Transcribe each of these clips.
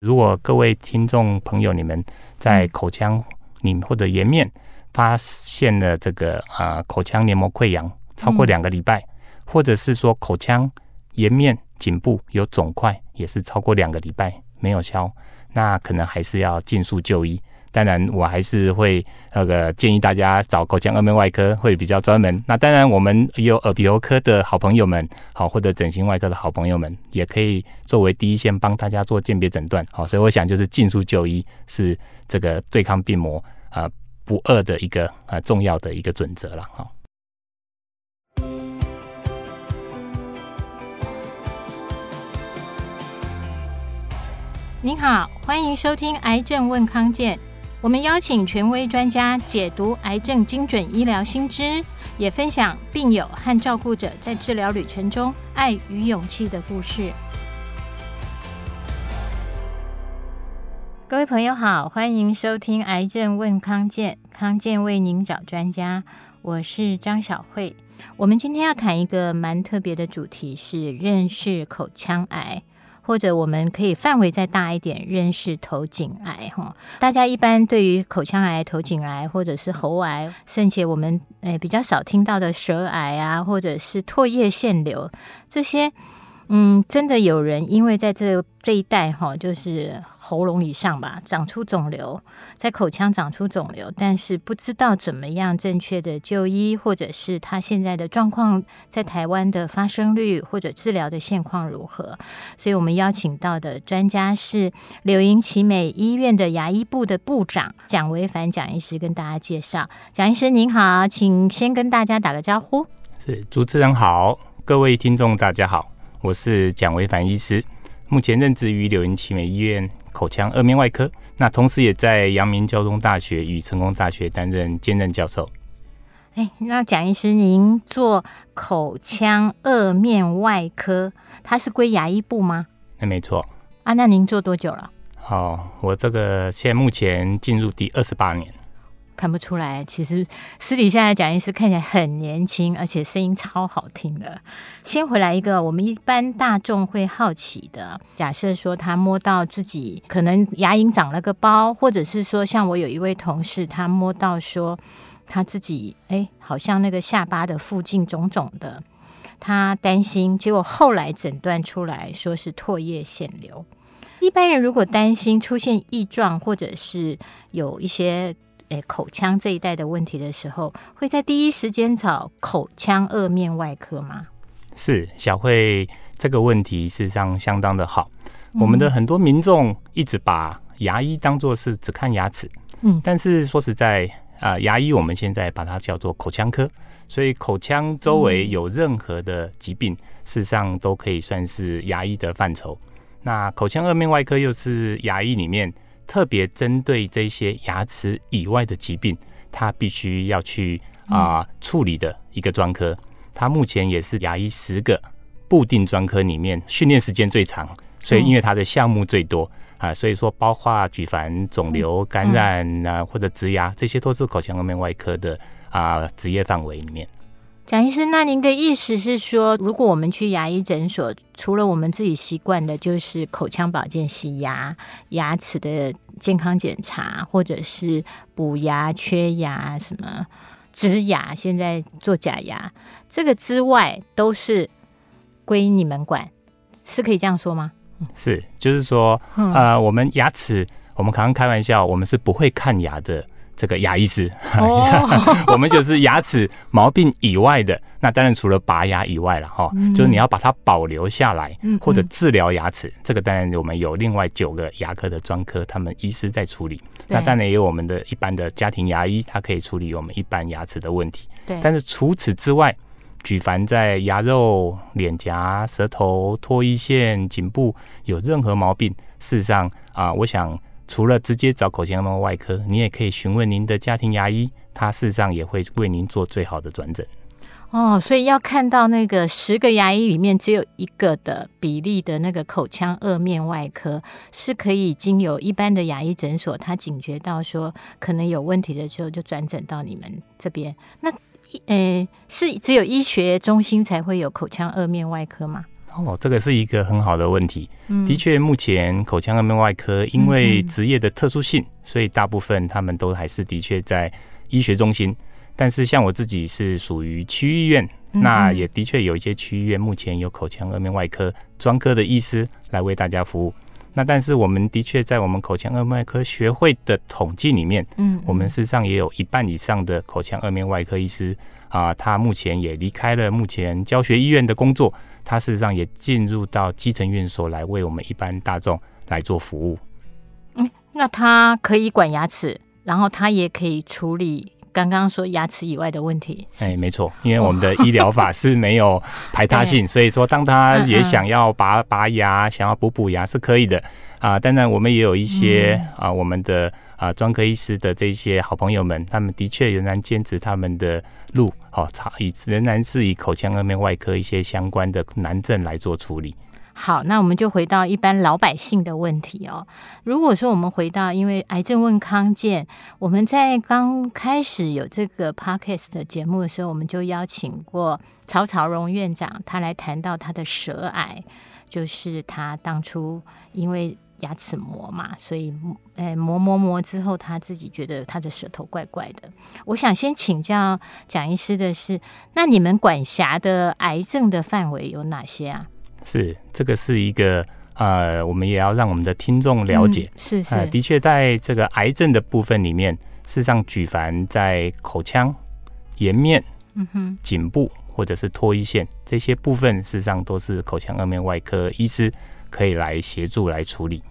如果各位听众朋友，你们在口腔你或者颜面发现了这个啊、口腔黏膜溃疡超过两个礼拜，或者是说口腔颜面颈部有肿块，也是超过两个礼拜没有消，那可能还是要尽速就医。当然，我还是会那个建议大家找口腔颌面外科会比较专门。那当然，我们有耳鼻喉科的好朋友们，好或者整形外科的好朋友们，也可以作为第一线帮大家做鉴别诊断。好，所以我想就是尽速就医是这个对抗病魔啊不二的一个啊重要的一个准则了。哈。您好，欢迎收听《癌症问康健》。我们邀请权威专家解读癌症精准医疗新知，也分享病友和照顾者在治疗旅程中爱与勇气的故事。各位朋友好，欢迎收听《癌症问康健》，康健为您找专家，我是张小慧。我们今天要谈一个蛮特别的主题，是认识口腔癌。或者我们可以范围再大一点，认识头颈癌哈。大家一般对于口腔癌、头颈癌或者是喉癌，甚至我们诶比较少听到的舌癌啊，或者是唾液腺瘤这些。嗯，真的有人因为在这这一带哈，就是喉咙以上吧，长出肿瘤，在口腔长出肿瘤，但是不知道怎么样正确的就医，或者是他现在的状况在台湾的发生率或者治疗的现况如何？所以我们邀请到的专家是柳营奇美医院的牙医部的部长蒋维凡蒋医师，跟大家介绍。蒋医师您好，请先跟大家打个招呼。是，主持人好，各位听众大家好。我是蒋维凡医师，目前任职于柳营奇美医院口腔颌面外科，那同时也在阳明交通大学与成功大学担任兼任教授。哎，那蒋医师，您做口腔颌面外科，它是归牙医部吗？那没错。啊，那您做多久了？好，我这个现在目前进入第二十八年。看不出来，其实私底下的蒋医师看起来很年轻，而且声音超好听的。先回来一个，我们一般大众会好奇的，假设说他摸到自己可能牙龈长了个包，或者是说像我有一位同事，他摸到说他自己哎，好像那个下巴的附近肿肿的，他担心，结果后来诊断出来说是唾液腺瘤。一般人如果担心出现异状，或者是有一些。诶，口腔这一带的问题的时候，会在第一时间找口腔颌面外科吗？是，小慧这个问题事实上相当的好。嗯、我们的很多民众一直把牙医当做是只看牙齿，嗯，但是说实在啊、呃，牙医我们现在把它叫做口腔科，所以口腔周围有任何的疾病，嗯、事实上都可以算是牙医的范畴。那口腔颌面外科又是牙医里面。特别针对这些牙齿以外的疾病，他必须要去啊、呃、处理的一个专科。他目前也是牙医十个固定专科里面训练时间最长，所以因为他的项目最多啊，所以说包括举凡肿瘤感染啊或者植牙，这些都是口腔颌面外科的啊职业范围里面。蒋医师，那您的意思是说，如果我们去牙医诊所，除了我们自己习惯的，就是口腔保健、洗牙、牙齿的健康检查，或者是补牙、缺牙、什么植牙，现在做假牙，这个之外，都是归你们管，是可以这样说吗？是，就是说，呃，我们牙齿，我们常常开玩笑，我们是不会看牙的。这个牙医师，我们就是牙齿毛病以外的，那当然除了拔牙以外了哈，就是你要把它保留下来，或者治疗牙齿，这个当然我们有另外九个牙科的专科，他们医师在处理。那当然也有我们的一般的家庭牙医，他可以处理我们一般牙齿的问题。对但是除此之外，举凡在牙肉、脸颊、舌头、唾液腺、颈部有任何毛病，事实上啊，我想。除了直接找口腔外科，你也可以询问您的家庭牙医，他事实上也会为您做最好的转诊。哦，所以要看到那个十个牙医里面只有一个的比例的那个口腔颌面外科，是可以经由一般的牙医诊所，他警觉到说可能有问题的时候，就转诊到你们这边。那，呃，是只有医学中心才会有口腔颌面外科吗？哦，这个是一个很好的问题。嗯，的确，目前口腔颌面外科因为职业的特殊性，所以大部分他们都还是的确在医学中心。但是像我自己是属于区医院，那也的确有一些区医院目前有口腔颌面外科专科的医师来为大家服务。那但是我们的确在我们口腔颌面外科学会的统计里面，嗯，我们事实上也有一半以上的口腔颌面外科医师啊，他目前也离开了目前教学医院的工作，他事实上也进入到基层院所来为我们一般大众来做服务。嗯，那他可以管牙齿，然后他也可以处理。刚刚说牙齿以外的问题，哎，没错，因为我们的医疗法是没有排他性，所以说当他也想要拔拔牙、想要补补牙是可以的。啊。当然，我们也有一些啊，我们的啊专科医师的这些好朋友们，他们的确仍然坚持他们的路，好，以仍然是以口腔颌面外科一些相关的难症来做处理。好，那我们就回到一般老百姓的问题哦。如果说我们回到，因为癌症问康健，我们在刚开始有这个 podcast 的节目的时候，我们就邀请过曹朝荣院长，他来谈到他的舌癌，就是他当初因为牙齿磨嘛，所以诶磨磨磨之后，他自己觉得他的舌头怪怪的。我想先请教蒋医师的是，那你们管辖的癌症的范围有哪些啊？是，这个是一个呃，我们也要让我们的听众了解。嗯、是是、呃，的确，在这个癌症的部分里面，事实上，举凡在口腔、颜面、嗯哼、颈部或者是唾液腺这些部分，事实上都是口腔颌面外科医师可以来协助来处理。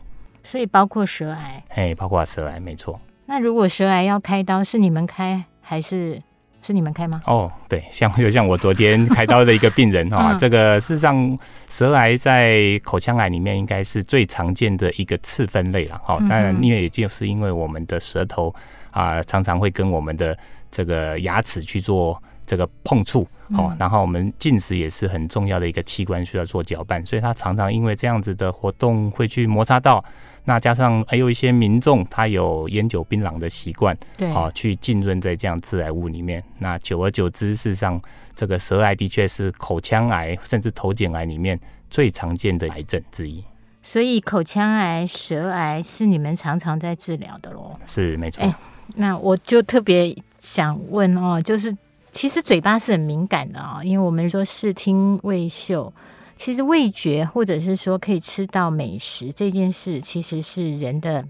所以包括舌癌，哎，包括舌癌，没错。那如果舌癌要开刀，是你们开还是？是你们开吗？哦，对，像就像我昨天 开刀的一个病人哈，这个事实上舌癌在口腔癌里面应该是最常见的一个次分类了哈。当然，因为也就是因为我们的舌头啊，常常会跟我们的这个牙齿去做这个碰触哦，然后我们进食也是很重要的一个器官，需要做搅拌，所以它常常因为这样子的活动会去摩擦到。那加上还有一些民众，他有烟酒槟榔的习惯，对，好去浸润在这样致癌物里面。那久而久之，事实上，这个舌癌的确是口腔癌甚至头颈癌里面最常见的癌症之一。所以，口腔癌、舌癌是你们常常在治疗的喽？是，没错。欸，那我就特别想问哦，就是其实嘴巴是很敏感的啊，因为我们说视听味嗅。其实味觉，或者是说可以吃到美食这件事，其实是人的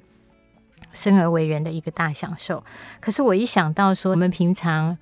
生而为人的一个大享受。可是我一想到说，我们平常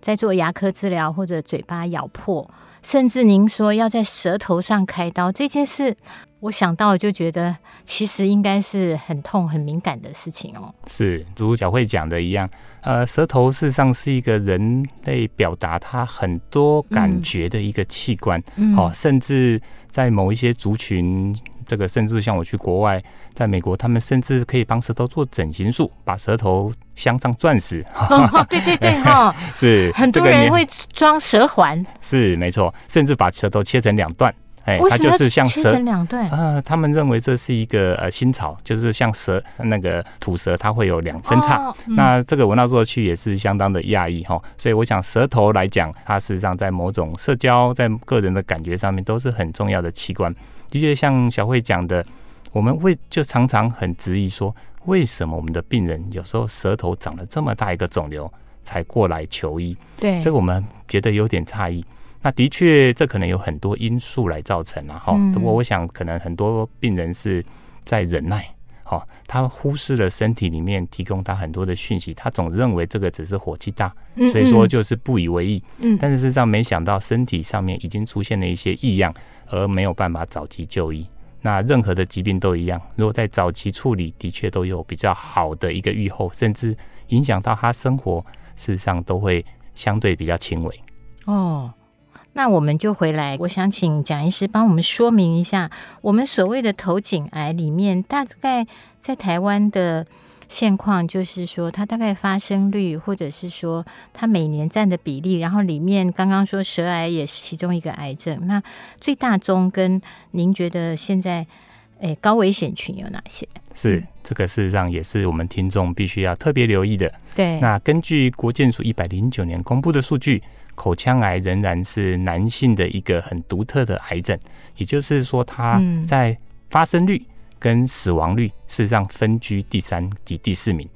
在做牙科治疗，或者嘴巴咬破，甚至您说要在舌头上开刀这件事，我想到就觉得，其实应该是很痛、很敏感的事情哦。是，如小慧讲的一样。呃，舌头事实上是一个人类表达他很多感觉的一个器官，嗯，哦，甚至在某一些族群，这个甚至像我去国外，在美国，他们甚至可以帮舌头做整形术，把舌头镶上钻石。哦，对对对，哈，是很多人会装舌环，是没错，甚至把舌头切成两段。哎，它就是像蛇两段，呃，他们认为这是一个呃新草，就是像蛇那个吐舌，它会有两分叉。哦嗯、那这个闻到过去也是相当的讶异哈。所以我想舌头来讲，它实际上在某种社交、在个人的感觉上面都是很重要的器官。的确，像小慧讲的，我们会就常常很质疑说，为什么我们的病人有时候舌头长了这么大一个肿瘤才过来求医？对，这个我们觉得有点诧异。那的确，这可能有很多因素来造成啊，哈。不过，我想可能很多病人是在忍耐，哈，他忽视了身体里面提供他很多的讯息，他总认为这个只是火气大，所以说就是不以为意。嗯，但是事实上没想到身体上面已经出现了一些异样，而没有办法早期就医。那任何的疾病都一样，如果在早期处理，的确都有比较好的一个预后，甚至影响到他生活，事实上都会相对比较轻微。哦。那我们就回来，我想请蒋医师帮我们说明一下，我们所谓的头颈癌里面，大概在台湾的现况，就是说它大概发生率，或者是说它每年占的比例，然后里面刚刚说舌癌也是其中一个癌症，那最大宗跟您觉得现在诶，高危险群有哪些？是这个，事实上也是我们听众必须要特别留意的。对，那根据国健署一百零九年公布的数据，口腔癌仍然是男性的一个很独特的癌症，也就是说，它在发生率跟死亡率事实上分居第三及第四名。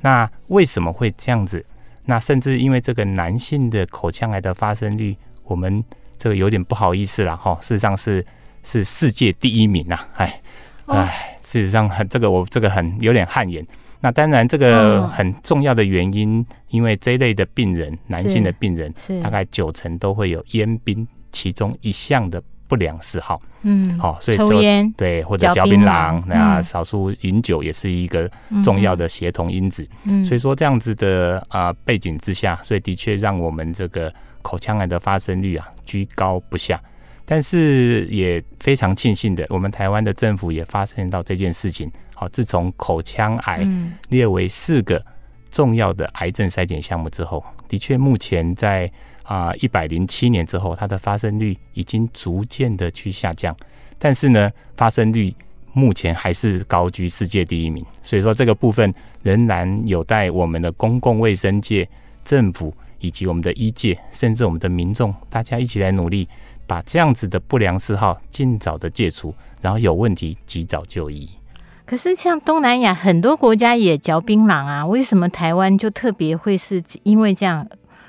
那为什么会这样子？那甚至因为这个男性的口腔癌的发生率，我们这个有点不好意思了哈。事实上是是世界第一名呐，哎哎，事实上很这个我这个很有点汗颜。那当然这个很重要的原因，因为这一类的病人，男性的病人，大概九成都会有烟槟其中一项的。不良嗜好，嗯，好，所以抽烟对或者嚼槟榔，那少数饮酒也是一个重要的协同因子。嗯，所以说这样子的啊、呃、背景之下，所以的确让我们这个口腔癌的发生率啊居高不下。但是也非常庆幸的，我们台湾的政府也发现到这件事情。好，自从口腔癌列为四个重要的癌症筛检项目之后，的确目前在。啊，一百零七年之后，它的发生率已经逐渐的去下降，但是呢，发生率目前还是高居世界第一名。所以说，这个部分仍然有待我们的公共卫生界、政府以及我们的医界，甚至我们的民众，大家一起来努力，把这样子的不良嗜好尽早的戒除，然后有问题及早就医。可是，像东南亚很多国家也嚼槟榔啊，为什么台湾就特别会是因为这样？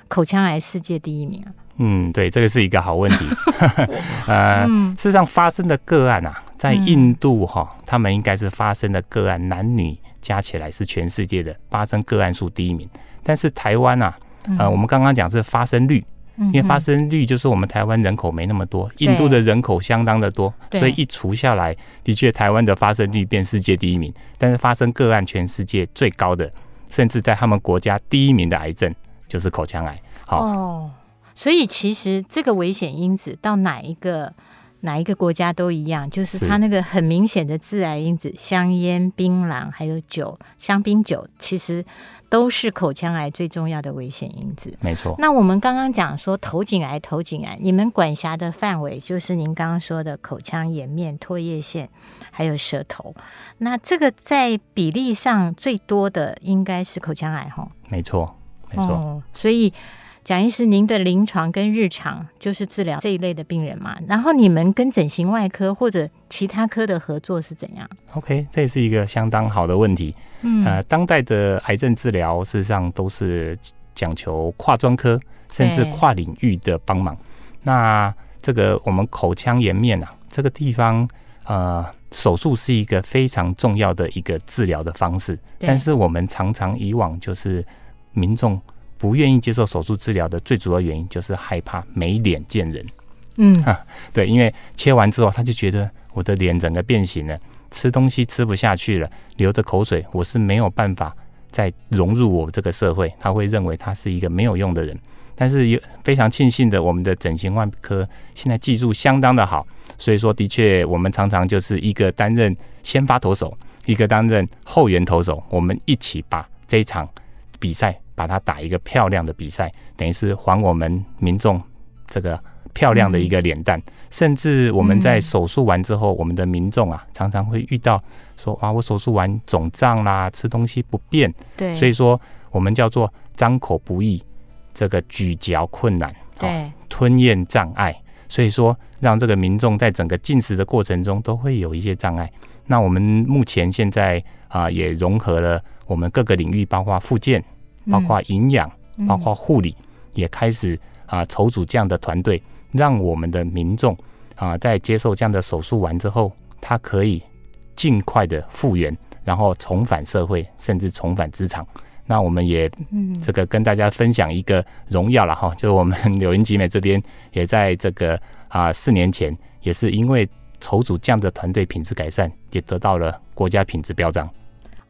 口腔癌世界第一名啊！嗯，对，这个是一个好问题。呃，事实上发生的个案啊，在印度哈、哦，他们应该是发生的个案男女加起来是全世界的发生个案数第一名。但是台湾啊，呃，我们刚刚讲是发生率，因为发生率就是我们台湾人口没那么多，印度的人口相当的多，所以一除下来，的确台湾的发生率变世界第一名。但是发生个案全世界最高的，甚至在他们国家第一名的癌症。就是口腔癌，好哦，所以其实这个危险因子到哪一个哪一个国家都一样，就是它那个很明显的致癌因子，香烟、槟榔还有酒、香槟酒，其实都是口腔癌最重要的危险因子。没错。那我们刚刚讲说头颈癌，头颈癌，你们管辖的范围就是您刚刚说的口腔、颜面、唾液腺，还有舌头。那这个在比例上最多的应该是口腔癌，吼？没错。没错、哦，所以蒋医师，您的临床跟日常就是治疗这一类的病人嘛？然后你们跟整形外科或者其他科的合作是怎样？OK，这也是一个相当好的问题。嗯，呃，当代的癌症治疗事实上都是讲求跨专科甚至跨领域的帮忙。那这个我们口腔颜面啊，这个地方呃，手术是一个非常重要的一个治疗的方式，但是我们常常以往就是。民众不愿意接受手术治疗的最主要原因就是害怕没脸见人。嗯，对，因为切完之后他就觉得我的脸整个变形了，吃东西吃不下去了，流着口水，我是没有办法再融入我这个社会。他会认为他是一个没有用的人。但是也非常庆幸的，我们的整形外科现在技术相当的好，所以说的确我们常常就是一个担任先发投手，一个担任后援投手，我们一起把这一场。比赛把它打一个漂亮的比赛，等于是还我们民众这个漂亮的一个脸蛋。嗯、甚至我们在手术完之后，嗯、我们的民众啊，常常会遇到说啊，我手术完肿胀啦，吃东西不便。对，所以说我们叫做张口不易，这个咀嚼困难，对、哦，吞咽障碍。所以说，让这个民众在整个进食的过程中都会有一些障碍。那我们目前现在啊，也融合了。我们各个领域，包括复健、包括营养、包括护理，也开始啊筹组这样的团队，让我们的民众啊在接受这样的手术完之后，他可以尽快的复原，然后重返社会，甚至重返职场。那我们也这个跟大家分享一个荣耀了哈，就是我们 柳英集美这边也在这个啊四年前，也是因为筹组这样的团队品质改善，也得到了国家品质标章。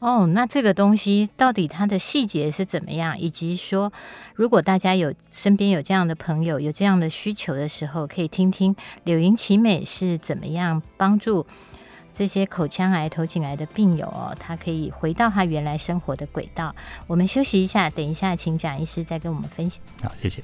哦，那这个东西到底它的细节是怎么样？以及说，如果大家有身边有这样的朋友，有这样的需求的时候，可以听听柳莹奇美是怎么样帮助这些口腔癌、头颈癌的病友哦，他可以回到他原来生活的轨道。我们休息一下，等一下请蒋医师再跟我们分享。好，谢谢。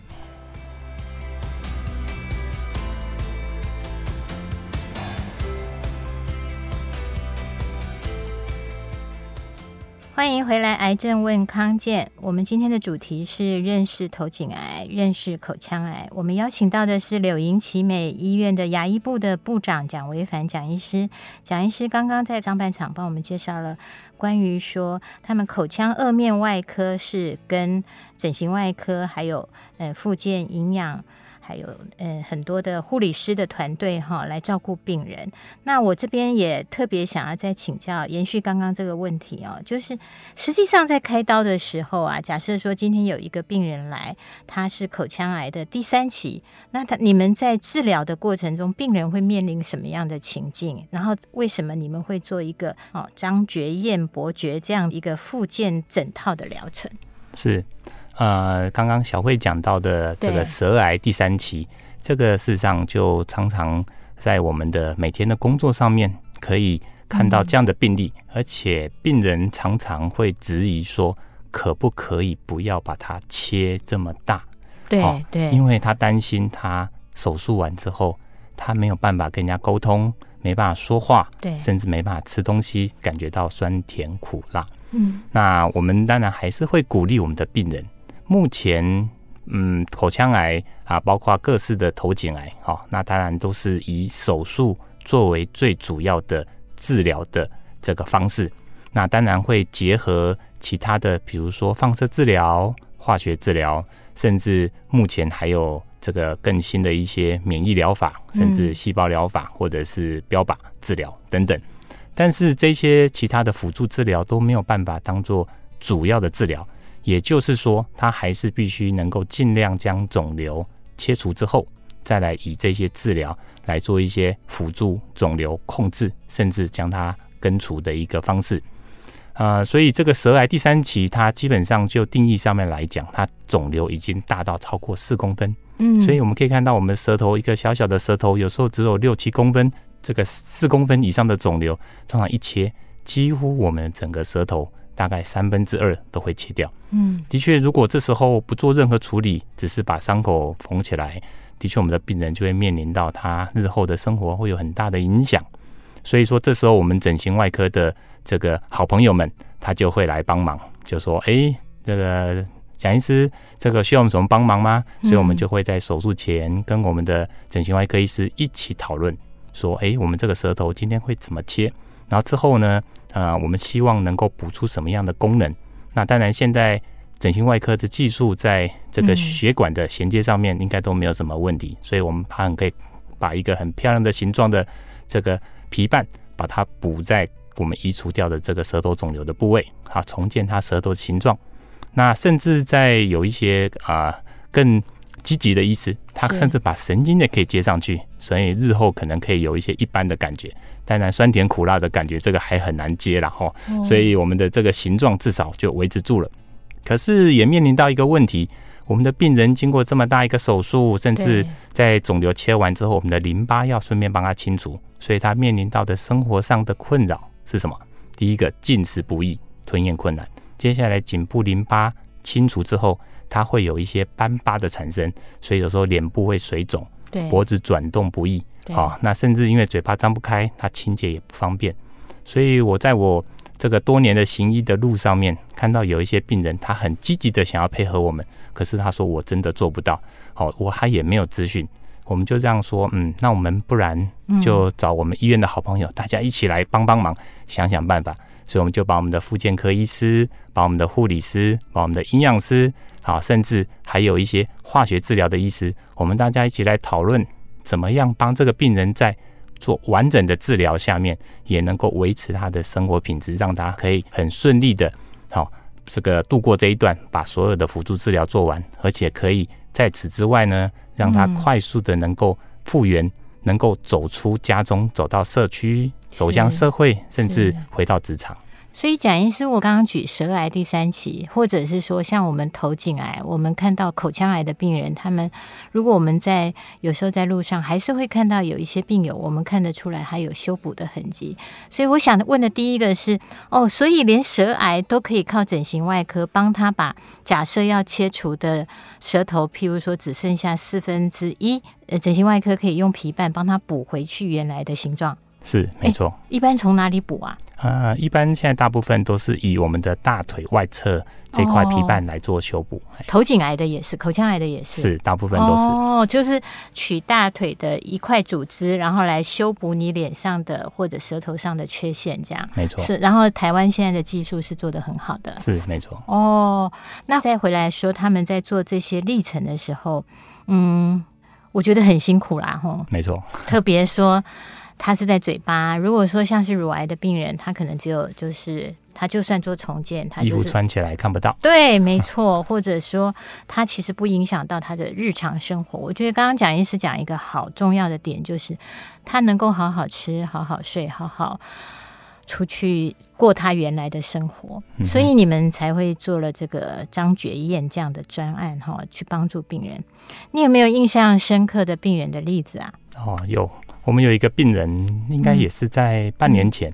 欢迎回来，癌症问康健。我们今天的主题是认识头颈癌，认识口腔癌。我们邀请到的是柳营奇美医院的牙医部的部长蒋维凡蒋医师。蒋医师刚刚在上半场帮我们介绍了关于说他们口腔颌面外科是跟整形外科还有呃复健营养。还有呃很多的护理师的团队哈来照顾病人。那我这边也特别想要再请教，延续刚刚这个问题哦，就是实际上在开刀的时候啊，假设说今天有一个病人来，他是口腔癌的第三期，那他你们在治疗的过程中，病人会面临什么样的情境？然后为什么你们会做一个哦张觉燕伯爵这样一个复健整套的疗程？是。呃，刚刚小慧讲到的这个舌癌第三期，这个事实上就常常在我们的每天的工作上面可以看到这样的病例，嗯、而且病人常常会质疑说，可不可以不要把它切这么大？对对、哦，因为他担心他手术完之后，他没有办法跟人家沟通，没办法说话，对，甚至没办法吃东西，感觉到酸甜苦辣。嗯，那我们当然还是会鼓励我们的病人。目前，嗯，口腔癌啊，包括各式的头颈癌，哈，那当然都是以手术作为最主要的治疗的这个方式。那当然会结合其他的，比如说放射治疗、化学治疗，甚至目前还有这个更新的一些免疫疗法，甚至细胞疗法或者是标靶治疗等等。但是这些其他的辅助治疗都没有办法当做主要的治疗。也就是说，他还是必须能够尽量将肿瘤切除之后，再来以这些治疗来做一些辅助肿瘤控制，甚至将它根除的一个方式。呃，所以这个舌癌第三期，它基本上就定义上面来讲，它肿瘤已经大到超过四公分。嗯，所以我们可以看到，我们舌头一个小小的舌头，有时候只有六七公分，这个四公分以上的肿瘤，通常一切，几乎我们整个舌头。大概三分之二都会切掉。嗯，的确，如果这时候不做任何处理，只是把伤口缝起来，的确，我们的病人就会面临到他日后的生活会有很大的影响。所以说，这时候我们整形外科的这个好朋友们，他就会来帮忙，就说：“哎，这个蒋医师，这个需要我们什么帮忙吗？”所以我们就会在手术前跟我们的整形外科医师一起讨论，说：“哎，我们这个舌头今天会怎么切？”然后之后呢？啊、呃，我们希望能够补出什么样的功能？那当然，现在整形外科的技术在这个血管的衔接上面应该都没有什么问题，嗯、所以我们很可以把一个很漂亮的形状的这个皮瓣，把它补在我们移除掉的这个舌头肿瘤的部位，啊，重建它舌头的形状。那甚至在有一些啊、呃、更积极的意思，他甚至把神经也可以接上去，所以日后可能可以有一些一般的感觉。当然，酸甜苦辣的感觉，这个还很难接了哈。所以我们的这个形状至少就维持住了。可是也面临到一个问题，我们的病人经过这么大一个手术，甚至在肿瘤切完之后，我们的淋巴要顺便帮他清除，所以他面临到的生活上的困扰是什么？第一个，进食不易，吞咽困难。接下来，颈部淋巴清除之后。它会有一些斑疤的产生，所以有时候脸部会水肿，对，脖子转动不易，好、哦，那甚至因为嘴巴张不开，它清洁也不方便。所以我在我这个多年的行医的路上面，看到有一些病人，他很积极的想要配合我们，可是他说我真的做不到，好、哦，我还也没有资讯，我们就这样说，嗯，那我们不然就找我们医院的好朋友，嗯、大家一起来帮帮忙，想想办法。所以我们就把我们的复健科医师，把我们的护理师，把我们的营养师，好，甚至还有一些化学治疗的医师，我们大家一起来讨论，怎么样帮这个病人在做完整的治疗下面，也能够维持他的生活品质，让他可以很顺利的，好，这个度过这一段，把所有的辅助治疗做完，而且可以在此之外呢，让他快速的能够复原，能够走出家中，走到社区。走向社会，甚至回到职场。所以，蒋医师，我刚刚举舌癌第三期，或者是说像我们头颈癌，我们看到口腔癌的病人，他们如果我们在有时候在路上，还是会看到有一些病友，我们看得出来还有修补的痕迹。所以，我想问的第一个是，哦，所以连舌癌都可以靠整形外科帮他把假设要切除的舌头，譬如说只剩下四分之一，呃，整形外科可以用皮瓣帮他补回去原来的形状。是没错。一般从哪里补啊？呃，一般现在大部分都是以我们的大腿外侧这块皮瓣来做修补。头颈癌的也是，口腔癌的也是，是大部分都是。哦，就是取大腿的一块组织，然后来修补你脸上的或者舌头上的缺陷，这样没错。是，然后台湾现在的技术是做的很好的，是没错。哦，那再回来说他们在做这些历程的时候，嗯，我觉得很辛苦啦，吼，没错。特别说。他是在嘴巴。如果说像是乳癌的病人，他可能只有就是他就算做重建，他、就是、衣服穿起来看不到。对，没错。或者说他其实不影响到他的日常生活。我觉得刚刚蒋医师讲一个好重要的点，就是他能够好好吃、好好睡、好好出去过他原来的生活。嗯、所以你们才会做了这个张觉燕这样的专案哈，去帮助病人。你有没有印象深刻的病人的例子啊？哦，有。我们有一个病人，应该也是在半年前，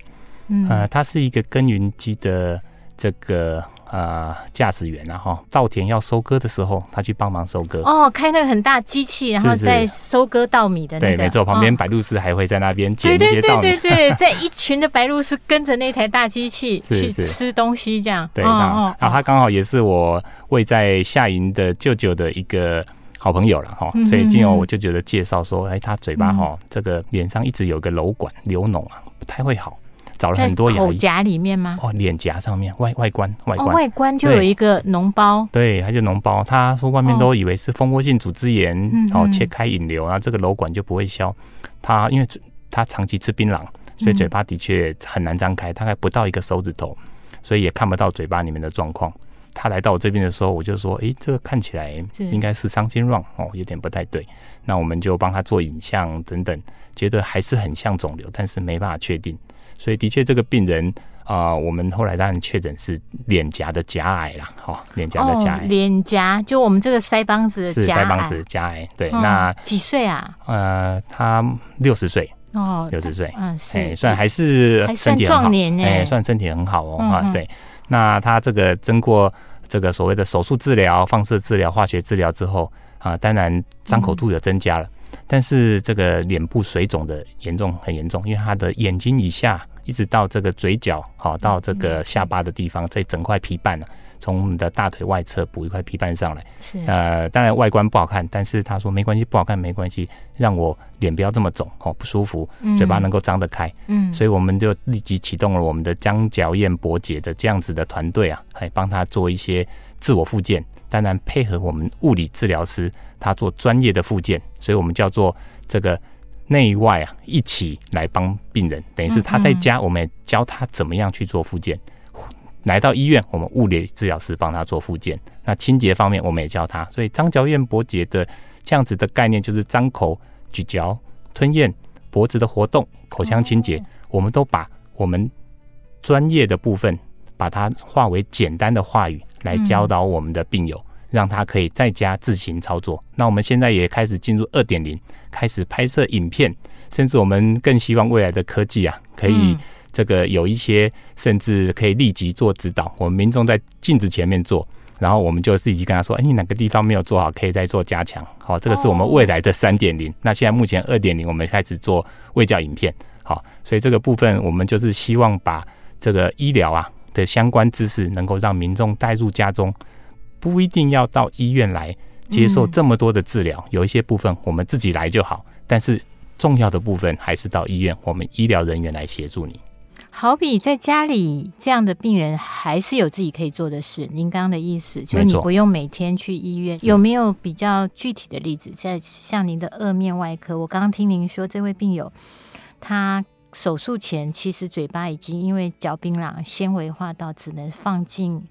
嗯，他是一个耕耘机的这个呃驾驶员，然后稻田要收割的时候，他去帮忙收割。哦，开那个很大机器，然后在收割稻米的那个。对，没错，旁边白鹭鸶还会在那边捡一些稻米。对对对对对，在一群的白鹭鸶跟着那台大机器去吃东西，这样。对，然后然后他刚好也是我位在下营的舅舅的一个。好朋友了哈，所以经由我就觉得介绍说，哎，他嘴巴哈，这个脸上一直有个瘘管流脓啊，不太会好，找了很多牙医。口夹里面吗？哦，脸颊上面外外观外观、哦、外观就有一个脓包。对，他就脓包。他说外面都以为是蜂窝性组织炎，然后切开引流，然后这个瘘管就不会消。他因为他长期吃槟榔，所以嘴巴的确很难张开，大概不到一个手指头，所以也看不到嘴巴里面的状况。他来到我这边的时候，我就说：“诶，这个看起来应该是 something wrong 哦，有点不太对。”那我们就帮他做影像等等，觉得还是很像肿瘤，但是没办法确定。所以的确，这个病人啊、呃，我们后来当然确诊是脸颊的颊癌啦。哦，脸颊的颊癌。脸颊就我们这个腮帮子的是腮帮子颊癌。对，哦、那几岁啊？呃，他六十岁哦，六十岁，嗯，哎，算还是身体很好，哎，算身体很好哦。啊、嗯，对。那他这个经过这个所谓的手术治疗、放射治疗、化学治疗之后啊，当然张口度有增加了，嗯、但是这个脸部水肿的严重很严重，因为他的眼睛以下一直到这个嘴角，好到这个下巴的地方，这整块皮瓣呢。从我们的大腿外侧补一块皮瓣上来，是。呃，当然外观不好看，但是他说没关系，不好看没关系，让我脸不要这么肿哦，不舒服，嘴巴能够张得开，嗯，所以我们就立即启动了我们的江角燕伯姐的这样子的团队啊，还帮他做一些自我复健，当然配合我们物理治疗师，他做专业的复健，所以我们叫做这个内外啊一起来帮病人，等于是他在家，我们也教他怎么样去做复健。来到医院，我们物理治疗师帮他做复健。那清洁方面，我们也教他。所以张嚼燕脖结的这样子的概念，就是张口、咀嚼、吞咽、脖子的活动、口腔清洁，我们都把我们专业的部分，把它化为简单的话语来教导我们的病友，让他可以在家自行操作。那我们现在也开始进入二点零，开始拍摄影片，甚至我们更希望未来的科技啊，可以。这个有一些甚至可以立即做指导，我们民众在镜子前面做，然后我们就立即跟他说：“哎，你哪个地方没有做好，可以再做加强。”好，这个是我们未来的三点零。那现在目前二点零，我们开始做卫教影片。好，所以这个部分我们就是希望把这个医疗啊的相关知识，能够让民众带入家中，不一定要到医院来接受这么多的治疗。有一些部分我们自己来就好，但是重要的部分还是到医院，我们医疗人员来协助你。好比在家里这样的病人还是有自己可以做的事。您刚刚的意思就是你不用每天去医院，有没有比较具体的例子？在像您的颌面外科，我刚刚听您说这位病友，他手术前其实嘴巴已经因为嚼槟榔纤维化到只能放进。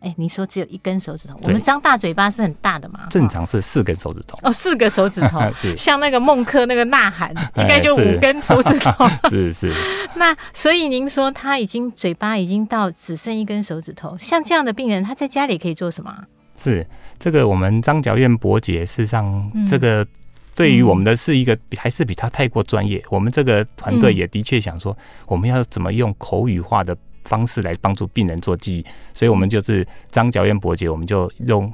哎，你说只有一根手指头？我们张大嘴巴是很大的嘛？正常是四根手指头。哦，四个手指头，是像那个孟克那个呐喊，应该就五根手指头。是是。那所以您说他已经嘴巴已经到只剩一根手指头，像这样的病人，他在家里可以做什么？是这个，我们张角院伯杰事实上这个对于我们的是一个还是比他太过专业。我们这个团队也的确想说，我们要怎么用口语化的。方式来帮助病人做记忆，所以我们就是张角燕伯爵，我们就用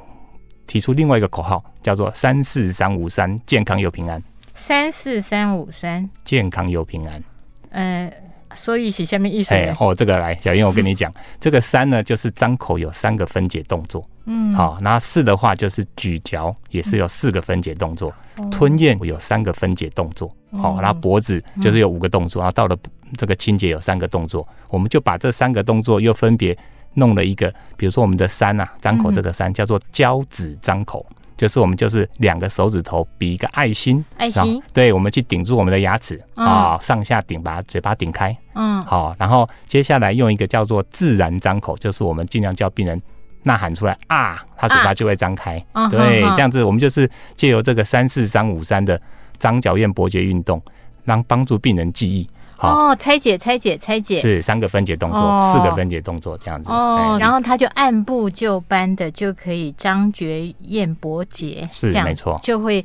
提出另外一个口号，叫做“三四三五三，健康又平安”。三四三五三，健康又平安。嗯。所以写下面意思？哎哦，这个来，小英，我跟你讲，这个三呢，就是张口有三个分解动作。嗯，好，那四的话就是咀嚼，也是有四个分解动作。嗯、吞咽有三个分解动作。好、嗯，然后脖子就是有五个动作，然后到了这个清洁有三个动作。我们就把这三个动作又分别弄了一个，比如说我们的三啊，张口这个三叫做交趾张口。就是我们就是两个手指头比一个爱心，爱心，对，我们去顶住我们的牙齿啊，上下顶，把嘴巴顶开，嗯，好，然后接下来用一个叫做自然张口，就是我们尽量叫病人呐喊出来啊，他嘴巴就会张开，对，这样子我们就是借由这个三四三五三的张角咽伯爵运动，让帮助病人记忆。哦，拆解，拆解，拆解，是三个分解动作，哦、四个分解动作这样子。哦，然后他就按部就班的就可以张角咽伯杰，是没错，就会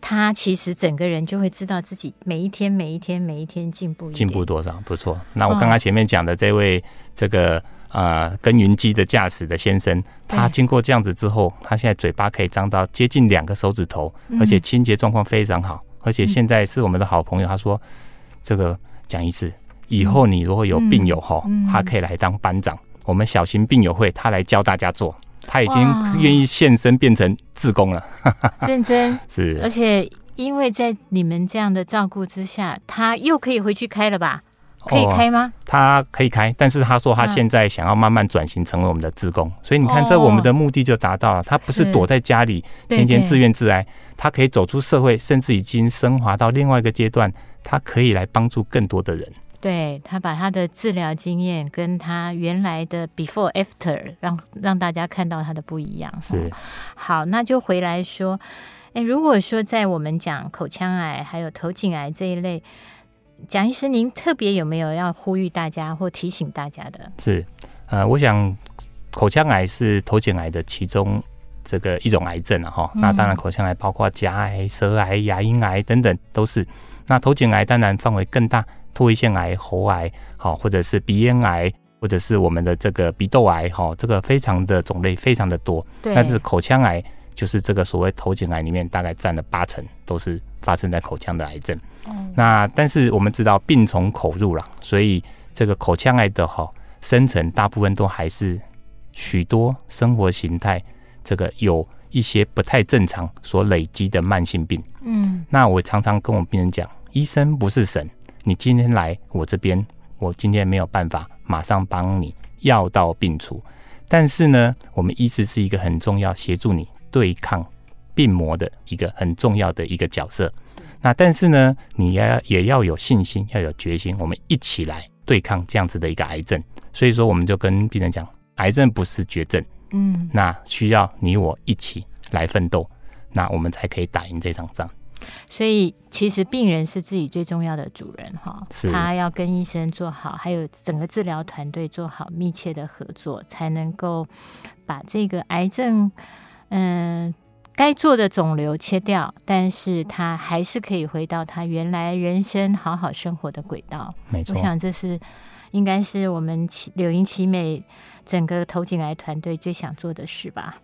他其实整个人就会知道自己每一天每一天每一天进步进步多少，不错。那我刚刚前面讲的这位这个呃耕耘机的驾驶的先生，他经过这样子之后，他现在嘴巴可以张到接近两个手指头，而且清洁状况非常好，而且现在是我们的好朋友。他说这个。讲一次，以后你如果有病友哈，他可以来当班长。我们小型病友会，他来教大家做，他已经愿意现身变成志工了。认真是，而且因为在你们这样的照顾之下，他又可以回去开了吧？可以开吗？哦、他可以开，但是他说他现在想要慢慢转型成为我们的志工，所以你看，这我们的目的就达到了。他不是躲在家里天天自怨自艾，他可以走出社会，甚至已经升华到另外一个阶段。他可以来帮助更多的人。对，他把他的治疗经验跟他原来的 before after 让让大家看到他的不一样。是，好，那就回来说，哎，如果说在我们讲口腔癌还有头颈癌这一类，蒋医师您特别有没有要呼吁大家或提醒大家的？是，呃，我想口腔癌是头颈癌的其中这个一种癌症啊，哈、嗯。那当然，口腔癌包括颊癌、舌癌、牙龈癌等等都是。那头颈癌当然范围更大，唾液腺癌、喉癌，好，或者是鼻咽癌，或者是我们的这个鼻窦癌，哈，这个非常的种类非常的多。对。但是口腔癌就是这个所谓头颈癌里面大概占了八成，都是发生在口腔的癌症。嗯。那但是我们知道病从口入了，所以这个口腔癌的哈生成大部分都还是许多生活形态这个有。一些不太正常所累积的慢性病，嗯，那我常常跟我病人讲，医生不是神，你今天来我这边，我今天没有办法马上帮你药到病除，但是呢，我们医师是一个很重要协助你对抗病魔的一个很重要的一个角色，那但是呢，你要也要有信心，要有决心，我们一起来对抗这样子的一个癌症，所以说我们就跟病人讲，癌症不是绝症。嗯，那需要你我一起来奋斗，那我们才可以打赢这场仗。所以，其实病人是自己最重要的主人哈，是他要跟医生做好，还有整个治疗团队做好密切的合作，才能够把这个癌症，嗯、呃，该做的肿瘤切掉，但是他还是可以回到他原来人生好好生活的轨道。没错，我想这是应该是我们柳营奇美。整个头颈癌团队最想做的事吧。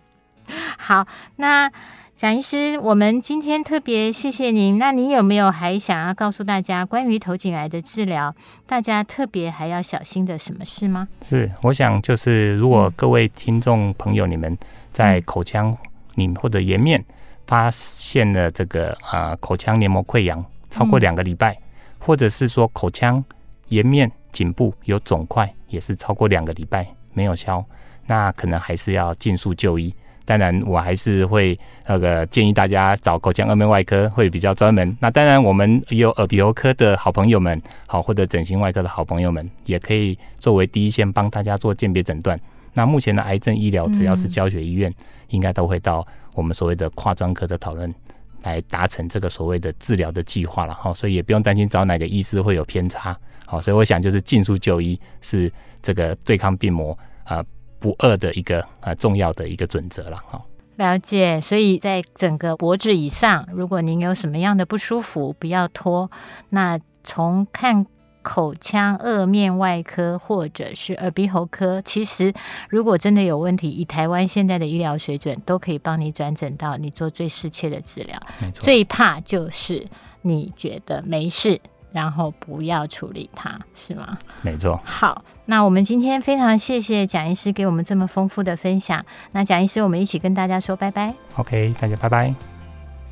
好，那蒋医师，我们今天特别谢谢您。那您有没有还想要告诉大家关于头颈癌的治疗，大家特别还要小心的什么事吗？是，我想就是如果各位听众朋友，你们在口腔里或者颜面发现了这个啊、呃、口腔黏膜溃疡超过两个礼拜，嗯、或者是说口腔颜面颈部有肿块。也是超过两个礼拜没有消，那可能还是要尽速就医。当然，我还是会那个建议大家找口腔颌面外科会比较专门。那当然，我们有耳鼻喉科的好朋友们，好或者整形外科的好朋友们，也可以作为第一线帮大家做鉴别诊断。那目前的癌症医疗，只要是教学医院，应该都会到我们所谓的跨专科的讨论。来达成这个所谓的治疗的计划了哈，所以也不用担心找哪个医师会有偏差，好，所以我想就是尽速就医是这个对抗病魔啊不二的一个啊重要的一个准则了哈。了解，所以在整个脖子以上，如果您有什么样的不舒服，不要拖，那从看。口腔颌面外科或者是耳鼻喉科，其实如果真的有问题，以台湾现在的医疗水准，都可以帮你转诊到你做最适切的治疗。最怕就是你觉得没事，然后不要处理它，是吗？没错。好，那我们今天非常谢谢蒋医师给我们这么丰富的分享。那蒋医师，我们一起跟大家说拜拜。OK，大家拜拜。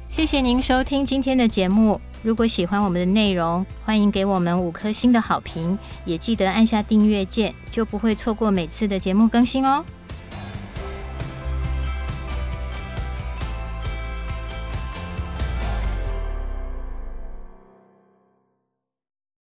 谢谢您收听今天的节目。如果喜欢我们的内容，欢迎给我们五颗星的好评，也记得按下订阅键，就不会错过每次的节目更新哦。